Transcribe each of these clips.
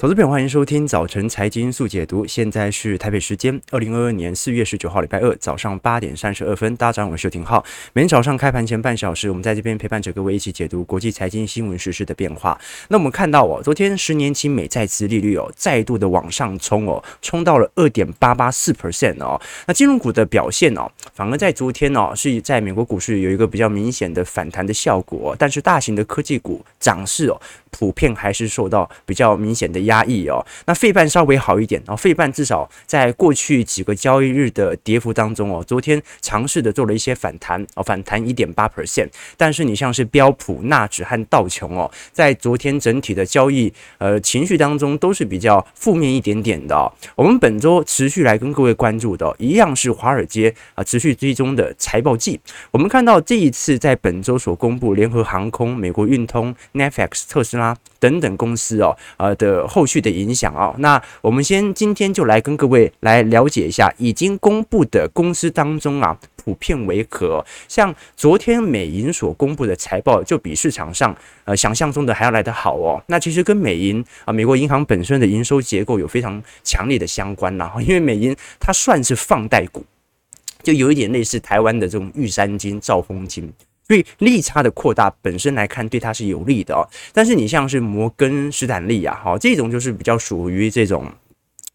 投资朋友，欢迎收听早晨财经速解读。现在是台北时间二零二二年四月十九号礼拜二早上八点三十二分。大家早上好，我是廷浩。每天早上开盘前半小时，我们在这边陪伴着各位一起解读国际财经新闻时事的变化。那我们看到哦，昨天十年期美债殖利率哦再度的往上冲哦，冲到了二点八八四 percent 哦。那金融股的表现哦，反而在昨天哦是在美国股市有一个比较明显的反弹的效果，但是大型的科技股涨势哦。普遍还是受到比较明显的压抑哦。那费半稍微好一点哦，费半至少在过去几个交易日的跌幅当中哦，昨天尝试的做了一些反弹哦，反弹一点八 percent。但是你像是标普、纳指和道琼哦，在昨天整体的交易呃情绪当中都是比较负面一点点的哦。我们本周持续来跟各位关注的一样是华尔街啊持续追踪的财报季。我们看到这一次在本周所公布，联合航空、美国运通、Netflix、特斯拉。等等公司哦，呃的后后续的影响哦，那我们先今天就来跟各位来了解一下已经公布的公司当中啊，普遍为何？像昨天美银所公布的财报，就比市场上呃想象中的还要来得好哦。那其实跟美银啊，美国银行本身的营收结构有非常强烈的相关啦，因为美银它算是放贷股，就有一点类似台湾的这种玉山金、兆丰金。所以利差的扩大本身来看，对它是有利的哦。但是你像是摩根士丹利啊，哈，这种就是比较属于这种。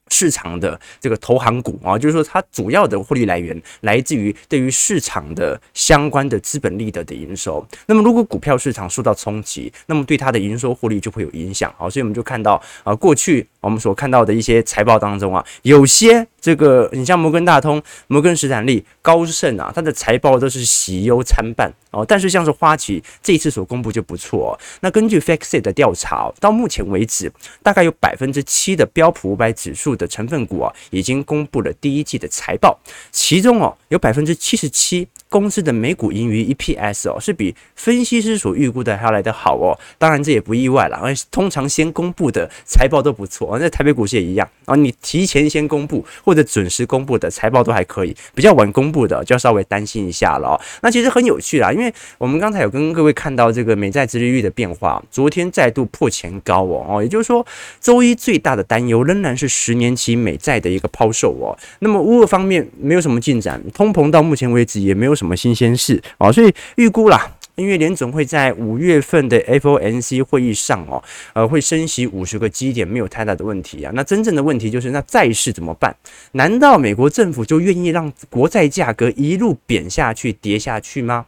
市场的这个投行股啊，就是说它主要的获利来源来自于对于市场的相关的资本利得的营收。那么如果股票市场受到冲击，那么对它的营收获利就会有影响。好，所以我们就看到啊，过去我们所看到的一些财报当中啊，有些这个你像摩根大通、摩根士丹利、高盛啊，它的财报都是喜忧参半哦。但是像是花旗这一次所公布就不错哦。那根据 FactSet 的调查，到目前为止，大概有百分之七的标普五百指数的成分股啊，已经公布了第一季的财报，其中哦，有百分之七十七公司的每股盈余 EPS 哦，是比分析师所预估的还要来得好哦。当然这也不意外了，因为通常先公布的财报都不错，那台北股市也一样啊。你提前先公布或者准时公布的财报都还可以，比较晚公布的就要稍微担心一下了哦。那其实很有趣啦，因为我们刚才有跟各位看到这个美债殖利率的变化，昨天再度破前高哦哦，也就是说周一最大的担忧仍然是十年期美债的一个抛售哦，那么乌俄方面没有什么进展，通膨到目前为止也没有什么新鲜事啊，所以预估啦。因为联总会在五月份的 FOMC 会议上哦，呃，会升息五十个基点，没有太大的问题啊。那真正的问题就是，那债市怎么办？难道美国政府就愿意让国债价格一路贬下去、跌下去吗？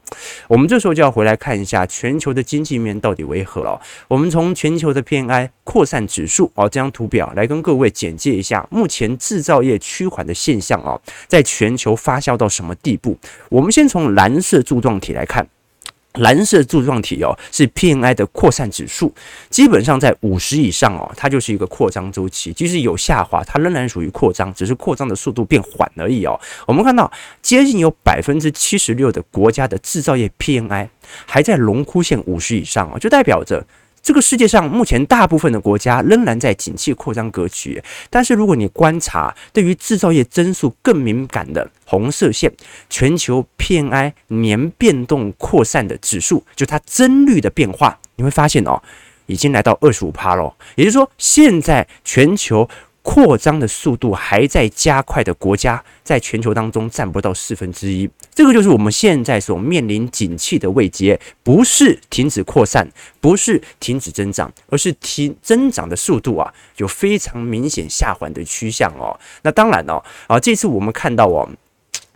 我们这时候就要回来看一下全球的经济面到底为何了。我们从全球的 PMI 扩散指数哦，这张图表来跟各位简介一下目前制造业趋缓的现象哦，在全球发酵到什么地步？我们先从蓝色柱状体来看。蓝色柱状体哦，是 PNI 的扩散指数，基本上在五十以上哦，它就是一个扩张周期，即使有下滑，它仍然属于扩张，只是扩张的速度变缓而已哦。我们看到接近有百分之七十六的国家的制造业 PNI 还在龙枯线五十以上哦，就代表着。这个世界上目前大部分的国家仍然在景气扩张格局，但是如果你观察对于制造业增速更敏感的红色线，全球 PMI 年变动扩散的指数，就它增率的变化，你会发现哦，已经来到二十五趴了。也就是说，现在全球。扩张的速度还在加快的国家，在全球当中占不到四分之一。这个就是我们现在所面临景气的位阶，不是停止扩散，不是停止增长，而是提增长的速度啊，有非常明显下缓的趋向哦。那当然哦，啊，这次我们看到哦。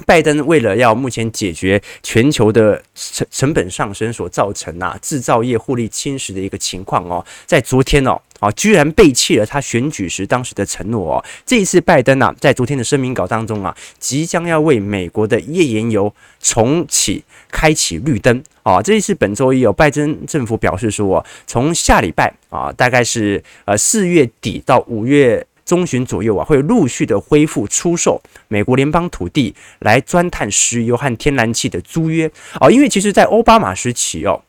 拜登为了要目前解决全球的成成本上升所造成啊制造业获利侵蚀的一个情况哦，在昨天哦啊居然背弃了他选举时当时的承诺哦。这一次拜登啊在昨天的声明稿当中啊，即将要为美国的页岩油重启开启绿灯啊。这一次本周一有拜登政府表示说，从下礼拜啊大概是呃四月底到五月。中旬左右啊，会陆续的恢复出售美国联邦土地来钻探石油和天然气的租约。啊，因为其实，在奥巴马时期哦，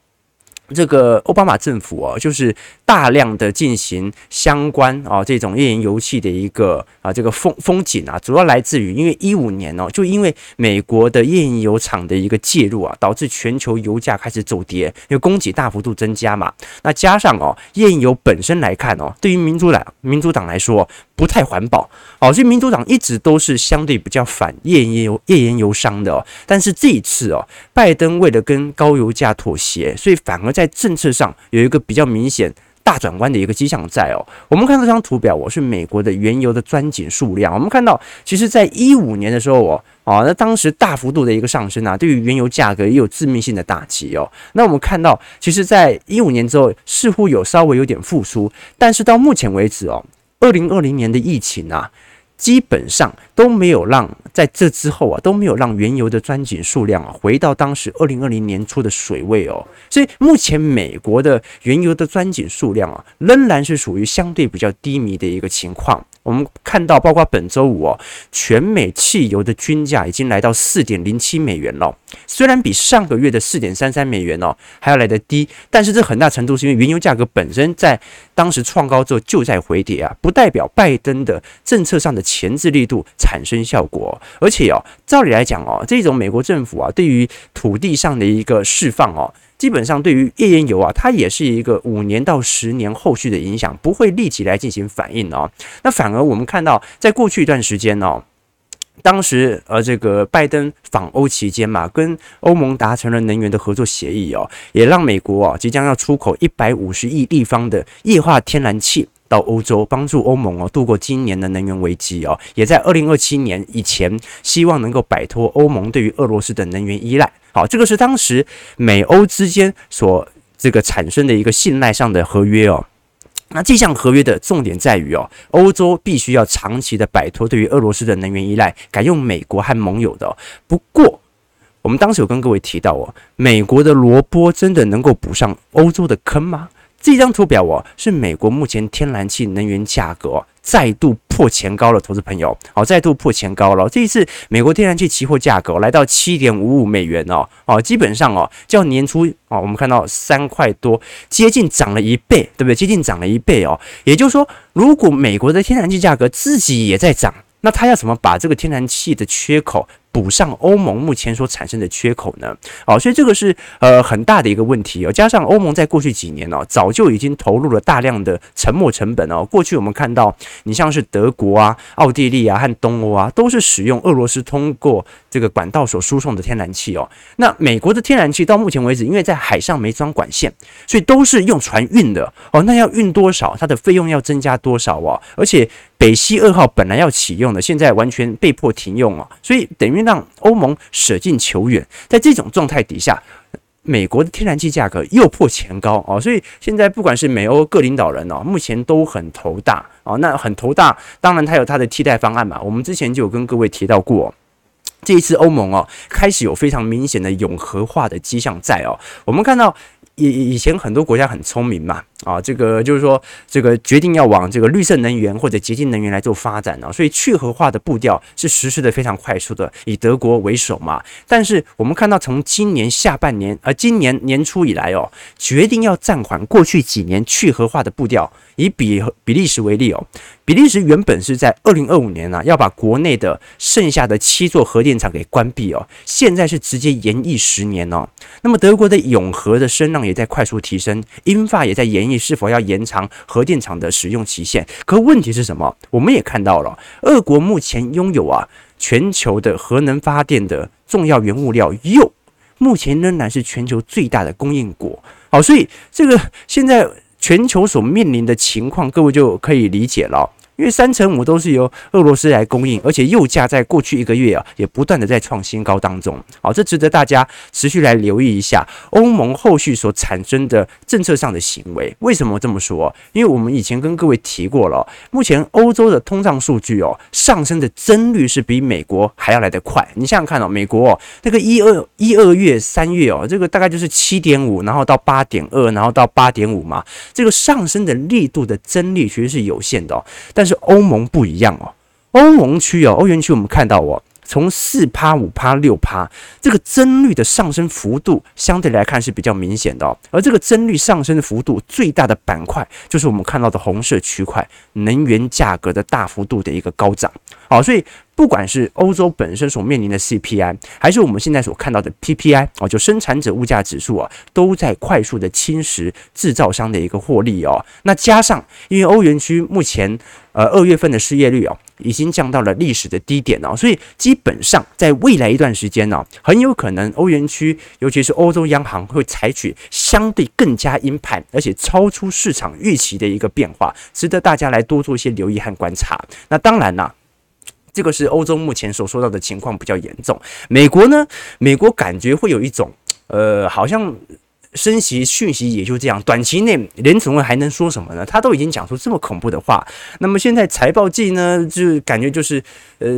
这个奥巴马政府啊，就是大量的进行相关啊这种页岩油气的一个啊这个风风景啊，主要来自于因为一五年哦，就因为美国的页岩油厂的一个介入啊，导致全球油价开始走跌，因为供给大幅度增加嘛。那加上哦，页岩油本身来看哦，对于民主党民主党来说不太环保哦，所以民主党一直都是相对比较反页岩油页岩油商的。但是这一次哦，拜登为了跟高油价妥协，所以反而在政策上有一个比较明显。大转弯的一个迹象在哦，我们看这张图表，我是美国的原油的钻井数量。我们看到，其实，在一五年的时候，哦，哦，那当时大幅度的一个上升啊，对于原油价格也有致命性的打击哦。那我们看到，其实，在一五年之后，似乎有稍微有点复苏，但是到目前为止哦，二零二零年的疫情啊。基本上都没有让在这之后啊，都没有让原油的钻井数量啊回到当时二零二零年初的水位哦，所以目前美国的原油的钻井数量啊，仍然是属于相对比较低迷的一个情况。我们看到，包括本周五哦，全美汽油的均价已经来到四点零七美元了。虽然比上个月的四点三三美元哦还要来得低，但是这很大程度是因为原油价格本身在当时创高之后就在回跌啊，不代表拜登的政策上的钳制力度产生效果。而且哦，照理来讲哦，这种美国政府啊对于土地上的一个释放哦。基本上，对于页岩油啊，它也是一个五年到十年后续的影响，不会立即来进行反应哦。那反而我们看到，在过去一段时间哦，当时呃，这个拜登访欧期间嘛，跟欧盟达成了能源的合作协议哦，也让美国啊即将要出口一百五十亿立方的液化天然气到欧洲，帮助欧盟哦度过今年的能源危机哦，也在二零二七年以前，希望能够摆脱欧盟对于俄罗斯的能源依赖。好，这个是当时美欧之间所这个产生的一个信赖上的合约哦。那这项合约的重点在于哦，欧洲必须要长期的摆脱对于俄罗斯的能源依赖，改用美国和盟友的。不过，我们当时有跟各位提到哦，美国的萝卜真的能够补上欧洲的坑吗？这张图表哦，是美国目前天然气能源价格，再度破前高了，投资朋友，好，再度破前高了。这一次美国天然气期货价格来到七点五五美元哦，哦，基本上哦，较年初哦，我们看到三块多，接近涨了一倍，对不对？接近涨了一倍哦。也就是说，如果美国的天然气价格自己也在涨，那它要怎么把这个天然气的缺口补上欧盟目前所产生的缺口呢？哦，所以这个是呃很大的一个问题哦。加上欧盟在过去几年哦，早就已经投入了大量的沉没成本哦。过去我们看到，你像是德国啊、奥地利啊和东欧啊，都是使用俄罗斯通过这个管道所输送的天然气哦。那美国的天然气到目前为止，因为在海上没装管线，所以都是用船运的哦。那要运多少，它的费用要增加多少哦？而且北溪二号本来要启用的，现在完全被迫停用哦。所以等于。让欧盟舍近求远，在这种状态底下，美国的天然气价格又破前高哦，所以现在不管是美欧各领导人哦，目前都很头大哦。那很头大，当然他有他的替代方案嘛。我们之前就有跟各位提到过，这一次欧盟哦，开始有非常明显的永和化的迹象在哦。我们看到以以前很多国家很聪明嘛。啊，这个就是说，这个决定要往这个绿色能源或者洁净能源来做发展啊，所以去核化的步调是实施的非常快速的，以德国为首嘛。但是我们看到，从今年下半年，呃，今年年初以来哦，决定要暂缓过去几年去核化的步调。以比比利时为例哦，比利时原本是在二零二五年啊，要把国内的剩下的七座核电厂给关闭哦，现在是直接延役十年哦。那么德国的永核的声浪也在快速提升，英法也在延你是否要延长核电厂的使用期限？可问题是什么？我们也看到了，俄国目前拥有啊全球的核能发电的重要原物料铀，目前仍然是全球最大的供应国。好，所以这个现在全球所面临的情况，各位就可以理解了。因为三成五都是由俄罗斯来供应，而且铀价在过去一个月啊，也不断的在创新高当中。好，这值得大家持续来留意一下欧盟后续所产生的政策上的行为。为什么这么说？因为我们以前跟各位提过了，目前欧洲的通胀数据哦，上升的增率是比美国还要来得快。你想想看哦，美国哦，那个一二一二月、三月哦，这个大概就是七点五，然后到八点二，然后到八点五嘛，这个上升的力度的增率其实是有限的哦，但是是欧盟不一样哦，欧盟区哦，欧元区我们看到哦，从四趴、五趴、六趴，这个增率的上升幅度相对来看是比较明显的哦。而这个增率上升的幅度最大的板块，就是我们看到的红色区块，能源价格的大幅度的一个高涨。好，所以。不管是欧洲本身所面临的 CPI，还是我们现在所看到的 PPI 哦，就生产者物价指数啊，都在快速的侵蚀制造商的一个获利哦。那加上，因为欧元区目前呃二月份的失业率哦，已经降到了历史的低点哦，所以基本上在未来一段时间呢，很有可能欧元区，尤其是欧洲央行会采取相对更加鹰派，而且超出市场预期的一个变化，值得大家来多做一些留意和观察。那当然啦。这个是欧洲目前所说到的情况比较严重。美国呢？美国感觉会有一种，呃，好像。升息讯息也就这样，短期内联储会还能说什么呢？他都已经讲出这么恐怖的话。那么现在财报季呢，就感觉就是呃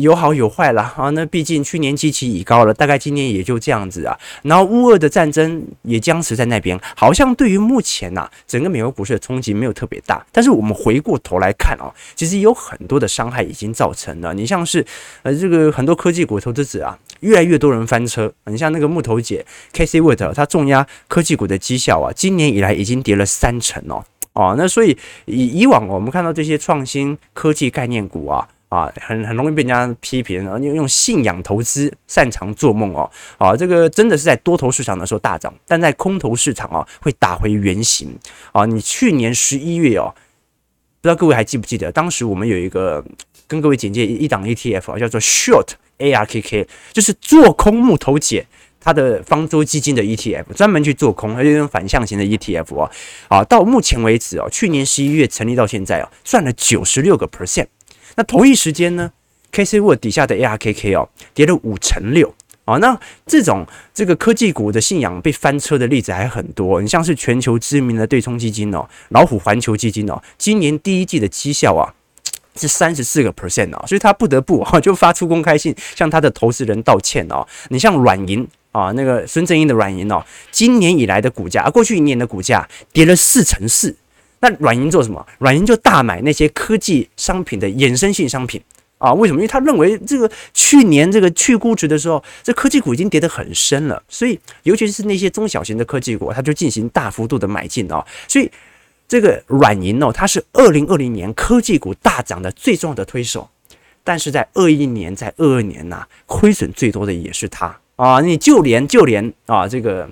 有好有坏了 啊。那毕竟去年基期已高了，大概今年也就这样子啊。然后乌俄的战争也僵持在那边，好像对于目前呐、啊、整个美国股市的冲击没有特别大。但是我们回过头来看哦，其实有很多的伤害已经造成了。你像是呃这个很多科技股投资者啊，越来越多人翻车。你像那个木头姐 Cathie Wood，他重压。科技股的绩效啊，今年以来已经跌了三成哦哦，那所以以以往我们看到这些创新科技概念股啊啊，很很容易被人家批评啊，用用信仰投资，擅长做梦哦啊，这个真的是在多头市场的时候大涨，但在空头市场啊会打回原形啊。你去年十一月哦，不知道各位还记不记得，当时我们有一个跟各位简介一档 ETF 啊，叫做 Short ARKK，就是做空木头姐。它的方舟基金的 ETF 专门去做空，而且用反向型的 ETF 哦，啊，到目前为止哦，去年十一月成立到现在哦，赚了九十六个 percent。那同一时间呢，KC Wood 底下的 ARKK 哦，跌了五成六啊。那这种这个科技股的信仰被翻车的例子还很多，你像是全球知名的对冲基金哦，老虎环球基金哦，今年第一季的绩效啊是三十四个 percent 哦，所以他不得不啊 就发出公开信向他的投资人道歉哦。你像软银。啊，那个孙正义的软银哦，今年以来的股价，啊过去一年的股价跌了四成四。那软银做什么？软银就大买那些科技商品的衍生性商品啊。为什么？因为他认为这个去年这个去估值的时候，这科技股已经跌得很深了，所以尤其是那些中小型的科技股，他就进行大幅度的买进哦。所以这个软银哦，它是二零二零年科技股大涨的最重要的推手，但是在二一年、在二二年呐、亏损最多的也是它。啊，你就连就连啊，这个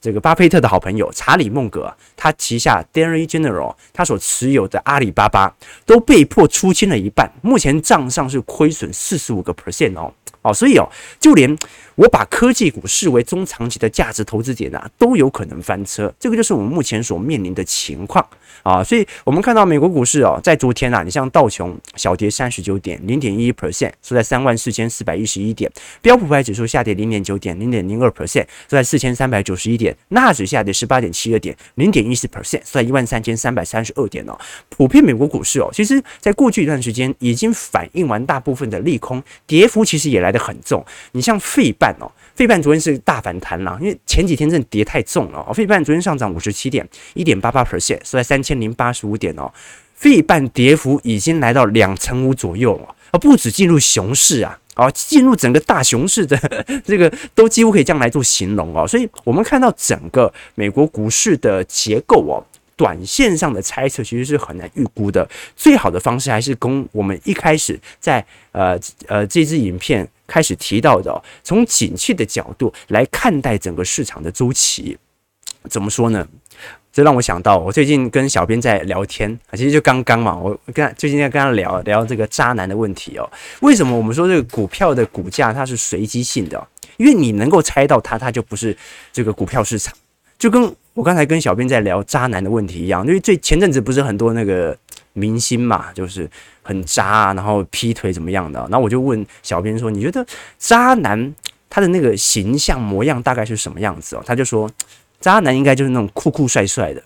这个巴菲特的好朋友查理孟格，他旗下 Dairy General 他所持有的阿里巴巴都被迫出清了一半，目前账上是亏损四十五个 percent 哦。哦，所以哦，就连我把科技股视为中长期的价值投资点啊，都有可能翻车。这个就是我们目前所面临的情况啊。所以，我们看到美国股市哦，在昨天啊，你像道琼小跌三十九点，零点一一 percent，收在三万四千四百一十一点；标普五百指数下跌零点九点，零点零二 percent，收在四千三百九十一点；纳指下跌十八点七二点，零点一四 percent，收在一万三千三百三十二点哦。普遍美国股市哦，其实在过去一段时间已经反映完大部分的利空，跌幅其实也来得很重，你像费半哦，费半昨天是大反弹啦，因为前几天真的跌太重了哦。费半昨天上涨五十七点，一点八八 percent，收在三千零八十五点哦。费半跌幅已经来到两成五左右了，而不止进入熊市啊，哦，进入整个大熊市的 这个都几乎可以这样来做形容哦。所以我们看到整个美国股市的结构哦。短线上的猜测其实是很难预估的，最好的方式还是跟我们一开始在呃呃这支影片开始提到的，从景气的角度来看待整个市场的周期。怎么说呢？这让我想到，我最近跟小编在聊天啊，其实就刚刚嘛，我跟最近在跟他聊聊这个渣男的问题哦。为什么我们说这个股票的股价它是随机性的？因为你能够猜到它，它就不是这个股票市场，就跟。我刚才跟小编在聊渣男的问题一样，因为最前阵子不是很多那个明星嘛，就是很渣，然后劈腿怎么样的，然后我就问小编说：“你觉得渣男他的那个形象模样大概是什么样子哦？”他就说：“渣男应该就是那种酷酷帅帅的，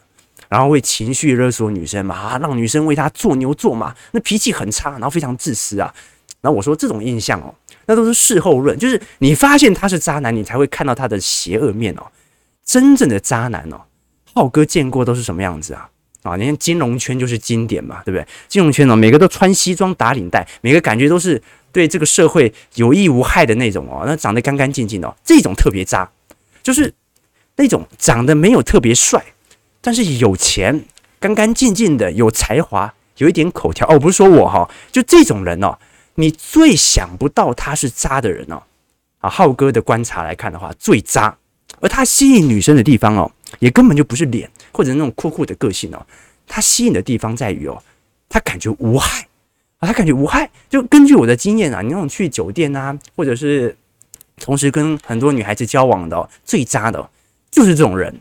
然后会情绪勒索女生嘛，啊，让女生为他做牛做马，那脾气很差，然后非常自私啊。”然后我说：“这种印象哦，那都是事后论，就是你发现他是渣男，你才会看到他的邪恶面哦。”真正的渣男哦，浩哥见过都是什么样子啊？啊，你看金融圈就是经典嘛，对不对？金融圈哦，每个都穿西装打领带，每个感觉都是对这个社会有益无害的那种哦，那长得干干净净的哦，这种特别渣，就是那种长得没有特别帅，但是有钱、干干净净的、有才华、有一点口条哦，不是说我哈，就这种人哦，你最想不到他是渣的人哦。啊，浩哥的观察来看的话，最渣，而他吸引女生的地方哦，也根本就不是脸或者那种酷酷的个性哦，他吸引的地方在于哦，他感觉无害啊，他感觉无害。就根据我的经验啊，你那种去酒店啊，或者是同时跟很多女孩子交往的哦，最渣的，就是这种人。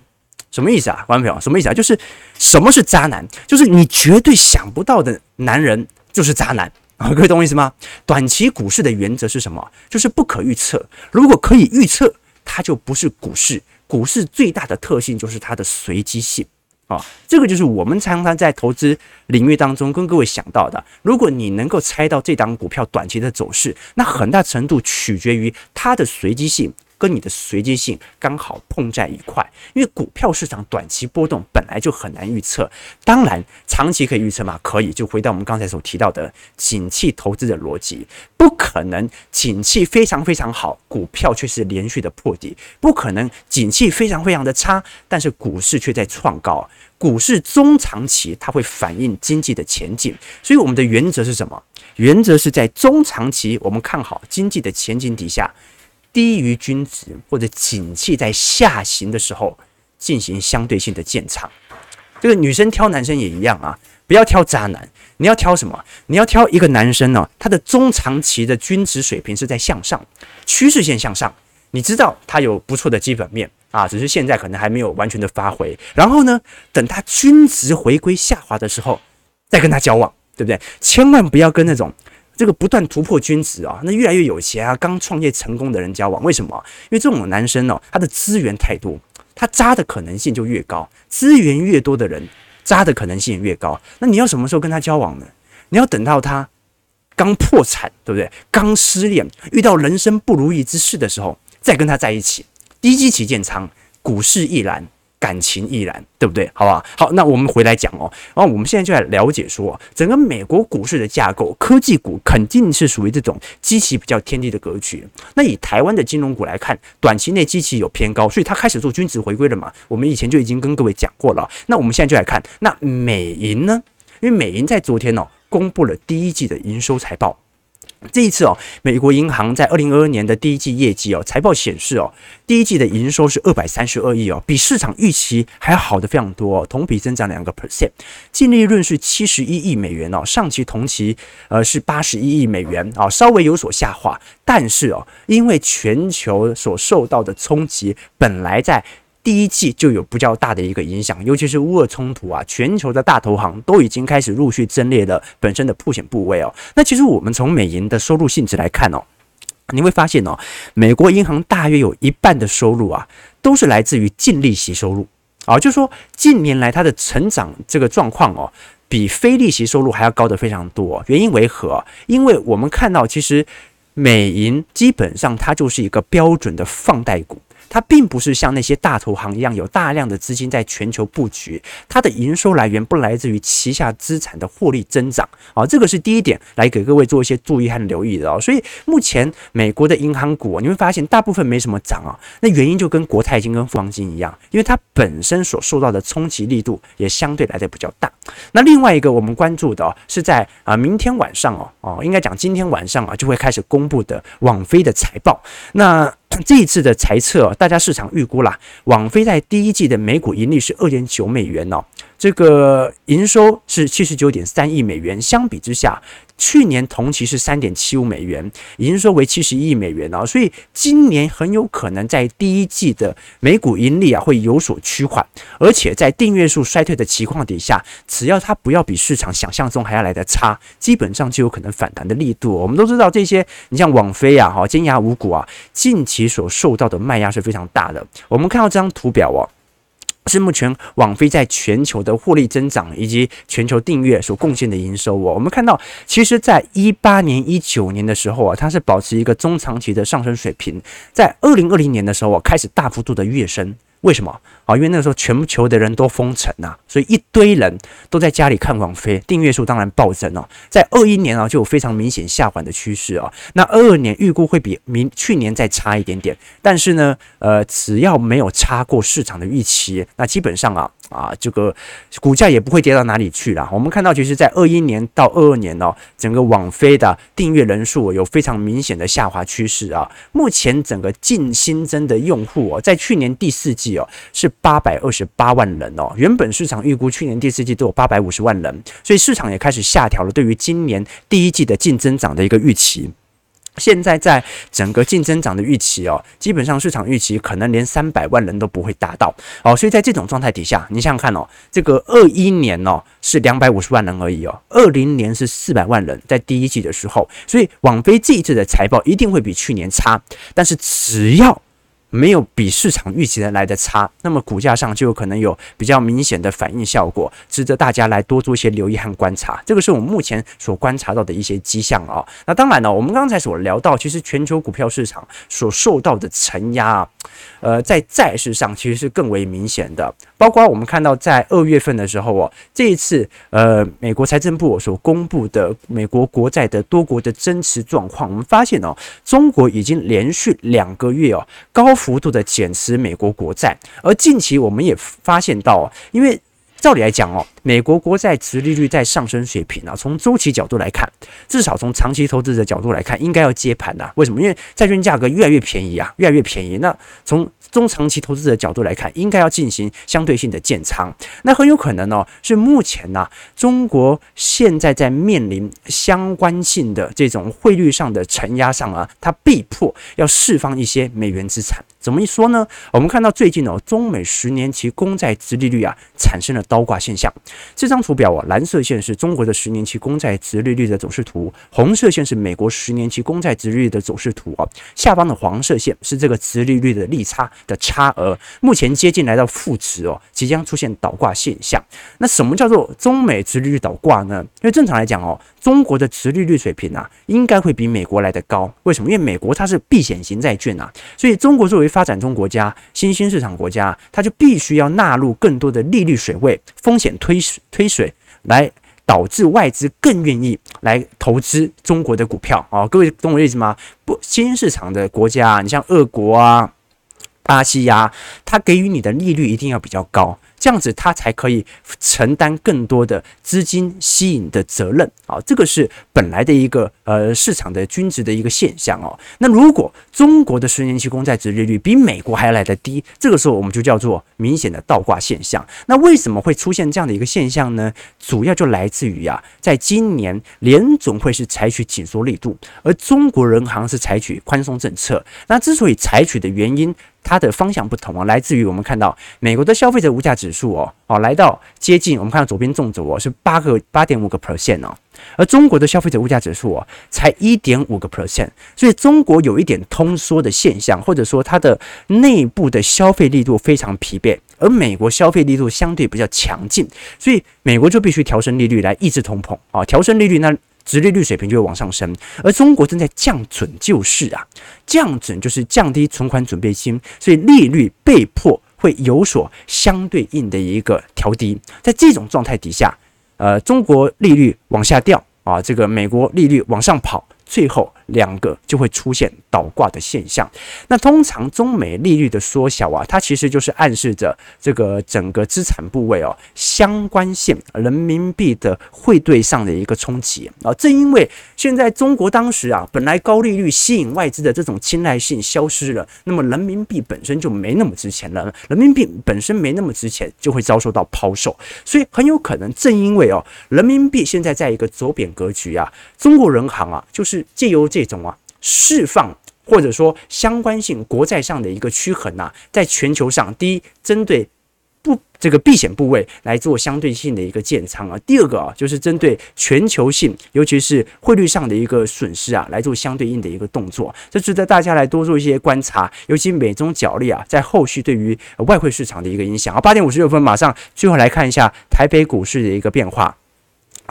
什么意思啊，观众朋友？什么意思啊？就是什么是渣男？就是你绝对想不到的男人，就是渣男啊。各位懂我意思吗？短期股市的原则是什么？就是不可预测。如果可以预测，它就不是股市。股市最大的特性就是它的随机性啊，这个就是我们常常在投资领域当中跟各位想到的。如果你能够猜到这档股票短期的走势，那很大程度取决于它的随机性。跟你的随机性刚好碰在一块，因为股票市场短期波动本来就很难预测，当然长期可以预测嘛，可以。就回到我们刚才所提到的景气投资的逻辑，不可能景气非常非常好，股票却是连续的破底；不可能景气非常非常的差，但是股市却在创高。股市中长期它会反映经济的前景，所以我们的原则是什么？原则是在中长期我们看好经济的前景底下。低于均值或者景气在下行的时候，进行相对性的建仓。这个女生挑男生也一样啊，不要挑渣男，你要挑什么？你要挑一个男生呢，他的中长期的均值水平是在向上，趋势线向上。你知道他有不错的基本面啊，只是现在可能还没有完全的发挥。然后呢，等他均值回归下滑的时候，再跟他交往，对不对？千万不要跟那种。这个不断突破均值啊，那越来越有钱啊，刚创业成功的人交往，为什么？因为这种男生哦，他的资源太多，他渣的可能性就越高。资源越多的人，渣的可能性越高。那你要什么时候跟他交往呢？你要等到他刚破产，对不对？刚失恋，遇到人生不如意之事的时候，再跟他在一起，低基期建仓，股市亦然。感情亦然，对不对？好不好？好，那我们回来讲哦。然后我们现在就来了解说，整个美国股市的架构，科技股肯定是属于这种基期比较偏低的格局。那以台湾的金融股来看，短期内基期有偏高，所以它开始做均值回归了嘛。我们以前就已经跟各位讲过了。那我们现在就来看，那美银呢？因为美银在昨天哦，公布了第一季的营收财报。这一次哦，美国银行在二零二二年的第一季业绩哦，财报显示哦，第一季的营收是二百三十二亿哦，比市场预期还要好的非常多哦，同比增长两个 percent，净利润是七十一亿美元哦，上期同期呃是八十一亿美元啊，稍微有所下滑，但是哦，因为全球所受到的冲击本来在。第一季就有比较大的一个影响，尤其是乌俄冲突啊，全球的大投行都已经开始陆续增列了本身的破险部位哦。那其实我们从美银的收入性质来看哦，你会发现哦，美国银行大约有一半的收入啊，都是来自于净利息收入啊，就是说近年来它的成长这个状况哦，比非利息收入还要高得非常多。原因为何？因为我们看到其实美银基本上它就是一个标准的放贷股。它并不是像那些大投行一样有大量的资金在全球布局，它的营收来源不来自于旗下资产的获利增长啊，这个是第一点，来给各位做一些注意和留意的哦。所以目前美国的银行股，你会发现大部分没什么涨啊，那原因就跟国泰金跟富邦金一样，因为它本身所受到的冲击力度也相对来的比较大。那另外一个我们关注的是在啊明天晚上哦哦，应该讲今天晚上啊就会开始公布的网飞的财报，那。这一次的财测，大家市场预估啦，网飞在第一季的每股盈利是二点九美元哦，这个营收是七十九点三亿美元，相比之下。去年同期是三点七五美元，营收为七十亿美元啊，所以今年很有可能在第一季的每股盈利啊会有所趋缓，而且在订阅数衰退的情况底下，只要它不要比市场想象中还要来得差，基本上就有可能反弹的力度。我们都知道这些，你像网飞啊、哈尖牙五股啊，近期所受到的卖压是非常大的。我们看到这张图表哦。是目前网飞在全球的获利增长以及全球订阅所贡献的营收哦，我们看到，其实，在一八年、一九年的时候啊，它是保持一个中长期的上升水平，在二零二零年的时候啊，开始大幅度的跃升。为什么啊？因为那个时候全球的人都封城呐，所以一堆人都在家里看网飞，订阅数当然暴增哦。在二一年啊，就有非常明显下滑的趋势啊。那二二年预估会比明去年再差一点点，但是呢，呃，只要没有差过市场的预期，那基本上啊啊，这个股价也不会跌到哪里去了。我们看到，其实，在二一年到二二年哦，整个网飞的订阅人数有非常明显的下滑趋势啊。目前整个净新增的用户哦，在去年第四季哦是八百二十八万人哦，原本市场预估去年第四季都有八百五十万人，所以市场也开始下调了对于今年第一季的净增长的一个预期。现在在整个净增长的预期哦，基本上市场预期可能连三百万人都不会达到。哦，所以在这种状态底下，你想想看哦，这个二一年哦是两百五十万人而已哦，二零年是四百万人，在第一季的时候，所以网飞这一次的财报一定会比去年差，但是只要没有比市场预期的来的差，那么股价上就有可能有比较明显的反应效果，值得大家来多做一些留意和观察。这个是我们目前所观察到的一些迹象啊。那当然呢，我们刚才所聊到，其实全球股票市场所受到的承压啊，呃，在债市上其实是更为明显的。包括我们看到在二月份的时候哦，这一次呃，美国财政部所公布的美国国债的多国的增持状况，我们发现哦，中国已经连续两个月哦高。幅度的减持美国国债，而近期我们也发现到，因为照理来讲哦，美国国债殖利率在上升水平啊，从周期角度来看，至少从长期投资者角度来看，应该要接盘啊。为什么？因为债券价格越来越便宜啊，越来越便宜。那从中长期投资者角度来看，应该要进行相对性的建仓，那很有可能呢，是目前呢，中国现在在面临相关性的这种汇率上的承压上啊，它被迫要释放一些美元资产。怎么一说呢？我们看到最近哦，中美十年期公债殖利率啊，产生了倒挂现象。这张图表啊，蓝色线是中国的十年期公债殖利率的走势图，红色线是美国十年期公债殖利率的走势图啊，下方的黄色线是这个殖利率的利差。的差额目前接近来到负值哦，即将出现倒挂现象。那什么叫做中美殖利率倒挂呢？因为正常来讲哦，中国的殖利率水平啊，应该会比美国来得高。为什么？因为美国它是避险型债券啊，所以中国作为发展中国家、新兴市场国家，它就必须要纳入更多的利率水位、风险推推水，来导致外资更愿意来投资中国的股票啊。各位懂我意思吗？不，新兴市场的国家，你像俄国啊。巴西呀，它给予你的利率一定要比较高。这样子，他才可以承担更多的资金吸引的责任啊，这个是本来的一个呃市场的均值的一个现象哦。那如果中国的十年期公债值利率比美国还要来得低，这个时候我们就叫做明显的倒挂现象。那为什么会出现这样的一个现象呢？主要就来自于啊，在今年联总会是采取紧缩力度，而中国人行是采取宽松政策。那之所以采取的原因，它的方向不同啊，来自于我们看到美国的消费者物价指数哦哦，来到接近我们看到左边纵轴哦是八个八点五个 percent 哦，而中国的消费者物价指数哦才一点五个 percent，所以中国有一点通缩的现象，或者说它的内部的消费力度非常疲惫，而美国消费力度相对比较强劲，所以美国就必须调升利率来抑制通膨啊，调升利率那。殖利率水平就会往上升，而中国正在降准救市啊，降准就是降低存款准备金，所以利率被迫会有所相对应的一个调低。在这种状态底下，呃，中国利率往下掉啊，这个美国利率往上跑，最后。两个就会出现倒挂的现象。那通常中美利率的缩小啊，它其实就是暗示着这个整个资产部位哦相关性人民币的汇兑上的一个冲击啊。正因为现在中国当时啊本来高利率吸引外资的这种青睐性消失了，那么人民币本身就没那么值钱了。人民币本身没那么值钱，就会遭受到抛售。所以很有可能正因为哦人民币现在在一个走贬格局啊，中国人行啊就是借由这。这种啊，释放或者说相关性国债上的一个趋衡呐，在全球上，第一，针对不这个避险部位来做相对性的一个建仓啊；第二个啊，就是针对全球性，尤其是汇率上的一个损失啊，来做相对应的一个动作。这值得大家来多做一些观察，尤其美中角力啊，在后续对于外汇市场的一个影响啊。八点五十六分，马上最后来看一下台北股市的一个变化。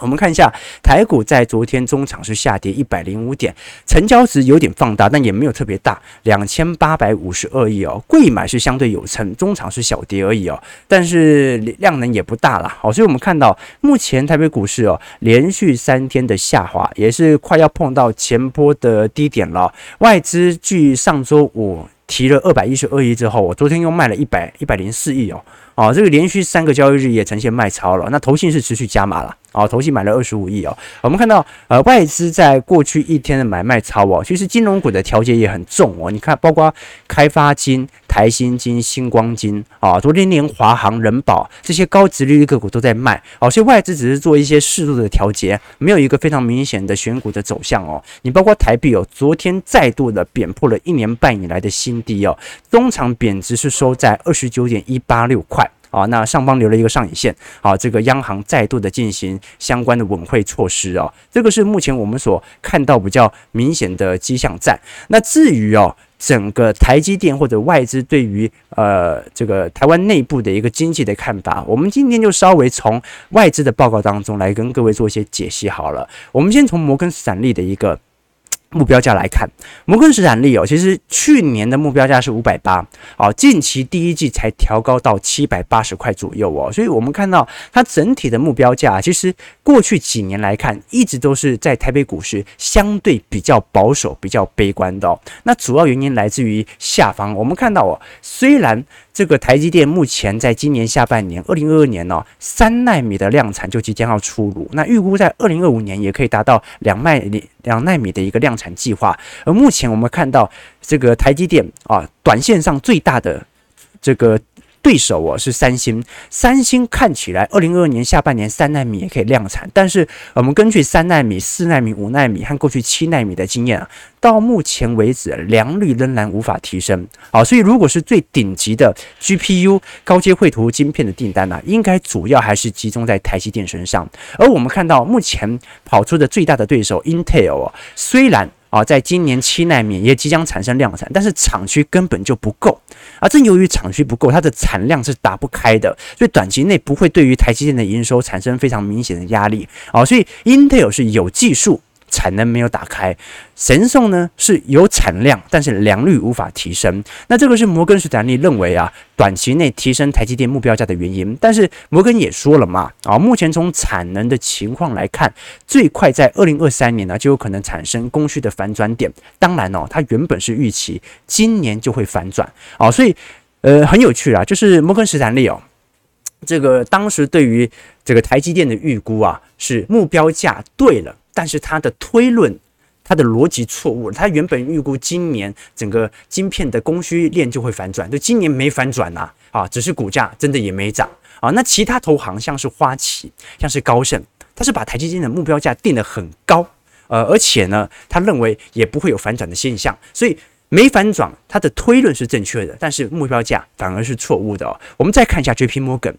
我们看一下台股在昨天中场是下跌一百零五点，成交值有点放大，但也没有特别大，两千八百五十二亿哦。贵买是相对有成，中场是小跌而已哦，但是量能也不大了哦。所以我们看到目前台北股市哦，连续三天的下滑，也是快要碰到前波的低点了。外资距上周五提了二百一十二亿之后，我昨天又卖了一百一百零四亿哦。哦，这个连续三个交易日也呈现卖超了，那投信是持续加码了。哦，投信买了二十五亿哦。我们看到，呃，外资在过去一天的买卖超哦，其实金融股的调节也很重哦。你看，包括开发金、台新金、星光金啊，昨天连华航、人保这些高值利率个股都在卖哦，所以外资只是做一些适度的调节，没有一个非常明显的选股的走向哦。你包括台币哦，昨天再度的贬破了一年半以来的新低哦，中场贬值是收在二十九点一八六块。啊，那上方留了一个上影线，好，这个央行再度的进行相关的稳汇措施哦，这个是目前我们所看到比较明显的迹象在。那至于哦，整个台积电或者外资对于呃这个台湾内部的一个经济的看法，我们今天就稍微从外资的报告当中来跟各位做一些解析好了。我们先从摩根斯坦利的一个。目标价来看，摩根士丹利哦，其实去年的目标价是五百八，哦，近期第一季才调高到七百八十块左右哦，所以我们看到它整体的目标价，其实过去几年来看，一直都是在台北股市相对比较保守、比较悲观的。那主要原因来自于下方，我们看到哦，虽然。这个台积电目前在今年下半年，二零二二年呢、哦，三纳米的量产就即将要出炉，那预估在二零二五年也可以达到两奈米两纳米的一个量产计划。而目前我们看到这个台积电啊，短线上最大的这个。对手哦是三星，三星看起来二零二二年下半年三纳米也可以量产，但是我们根据三纳米、四纳米、五纳米和过去七纳米的经验啊，到目前为止良率仍然无法提升。好，所以如果是最顶级的 GPU 高阶绘图晶片的订单呢、应该主要还是集中在台积电身上。而我们看到目前跑出的最大的对手 Intel 哦，虽然。啊，在今年七奈米也即将产生量产，但是厂区根本就不够，啊正由于厂区不够，它的产量是打不开的，所以短期内不会对于台积电的营收产生非常明显的压力。啊，所以 Intel 是有技术。产能没有打开，神送呢是有产量，但是良率无法提升。那这个是摩根士丹利认为啊，短期内提升台积电目标价的原因。但是摩根也说了嘛，啊，目前从产能的情况来看，最快在二零二三年呢就有可能产生供需的反转点。当然哦，它原本是预期今年就会反转啊，所以呃很有趣啊，就是摩根士丹利哦，这个当时对于这个台积电的预估啊，是目标价对了。但是它的推论，它的逻辑错误。它原本预估今年整个晶片的供需链就会反转，就今年没反转呐，啊，只是股价真的也没涨啊。那其他投行像是花旗，像是高盛，它是把台积电的目标价定得很高，呃，而且呢，他认为也不会有反转的现象，所以没反转，它的推论是正确的，但是目标价反而是错误的哦。我们再看一下 JP Morgan。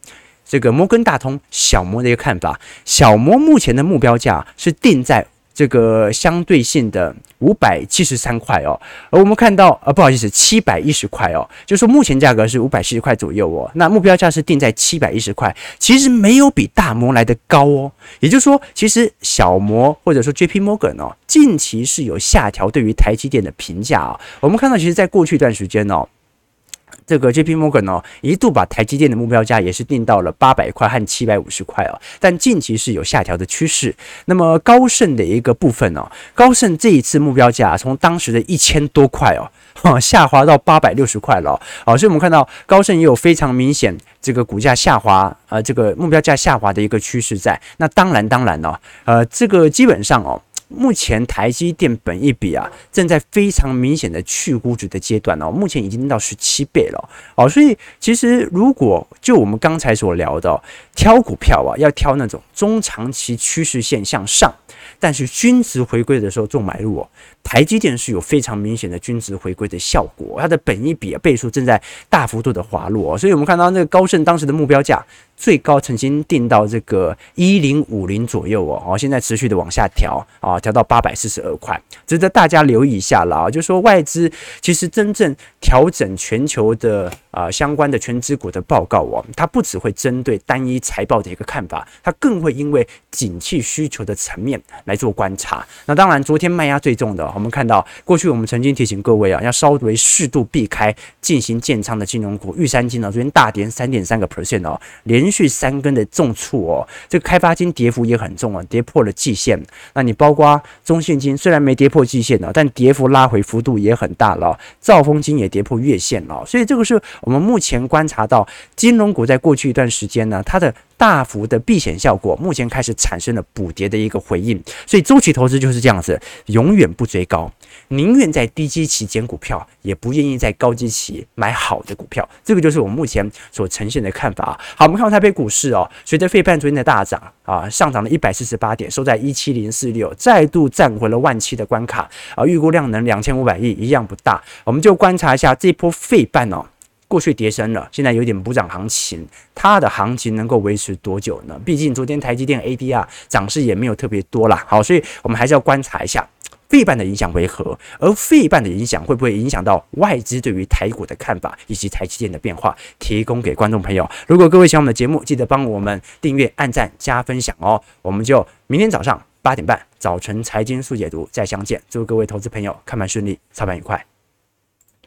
这个摩根大通小摩的一个看法，小摩目前的目标价是定在这个相对性的五百七十三块哦，而我们看到呃，不好意思，七百一十块哦，就是说目前价格是五百七十块左右哦，那目标价是定在七百一十块，其实没有比大摩来的高哦，也就是说，其实小摩或者说 JP Morgan 哦，近期是有下调对于台积电的评价啊，我们看到其实在过去一段时间哦。这个 JP Morgan 哦，一度把台积电的目标价也是定到了八百块和七百五十块哦，但近期是有下调的趋势。那么高盛的一个部分哦，高盛这一次目标价从当时的一千多块哦，下滑到八百六十块了哦，所以我们看到高盛也有非常明显这个股价下滑，呃，这个目标价下滑的一个趋势在。那当然，当然哦，呃，这个基本上哦。目前台积电本一比啊，正在非常明显的去估值的阶段哦，目前已经到十七倍了哦，所以其实如果就我们刚才所聊的，挑股票啊，要挑那种中长期趋势线向上，但是均值回归的时候做买入哦，台积电是有非常明显的均值回归的效果，它的本一比啊倍数正在大幅度的滑落，所以我们看到那个高盛当时的目标价。最高曾经定到这个一零五零左右哦，哦，现在持续的往下调啊，调到八百四十二块，值得大家留意一下了啊。就是说外资其实真正调整全球的啊相关的全资股的报告哦，它不只会针对单一财报的一个看法，它更会因为景气需求的层面来做观察。那当然，昨天卖压最重的，我们看到过去我们曾经提醒各位啊，要稍微适度避开进行建仓的金融股，玉山金呢昨天大跌三点三个 percent 哦，连续三根的重挫哦，这个开发金跌幅也很重啊，跌破了季线。那你包括中信金虽然没跌破季线呢，但跌幅拉回幅度也很大了。兆丰金也跌破月线了，所以这个是我们目前观察到金融股在过去一段时间呢，它的。大幅的避险效果，目前开始产生了补跌的一个回应，所以周期投资就是这样子，永远不追高，宁愿在低基期捡股票，也不愿意在高基期买好的股票，这个就是我目前所呈现的看法。好，我们看台北股市哦，随着费半昨天的大涨啊，上涨了一百四十八点，收在一七零四六，再度站回了万七的关卡啊，预估量能两千五百亿一样不大，我们就观察一下这波费半哦。过去跌深了，现在有点补涨行情，它的行情能够维持多久呢？毕竟昨天台积电 ADR 涨势也没有特别多啦。好，所以我们还是要观察一下费半的影响为何，而费半的影响会不会影响到外资对于台股的看法以及台积电的变化？提供给观众朋友。如果各位喜欢我们的节目，记得帮我们订阅、按赞、加分享哦。我们就明天早上八点半早晨财经速解读再相见。祝各位投资朋友看盘顺利，操盘愉快。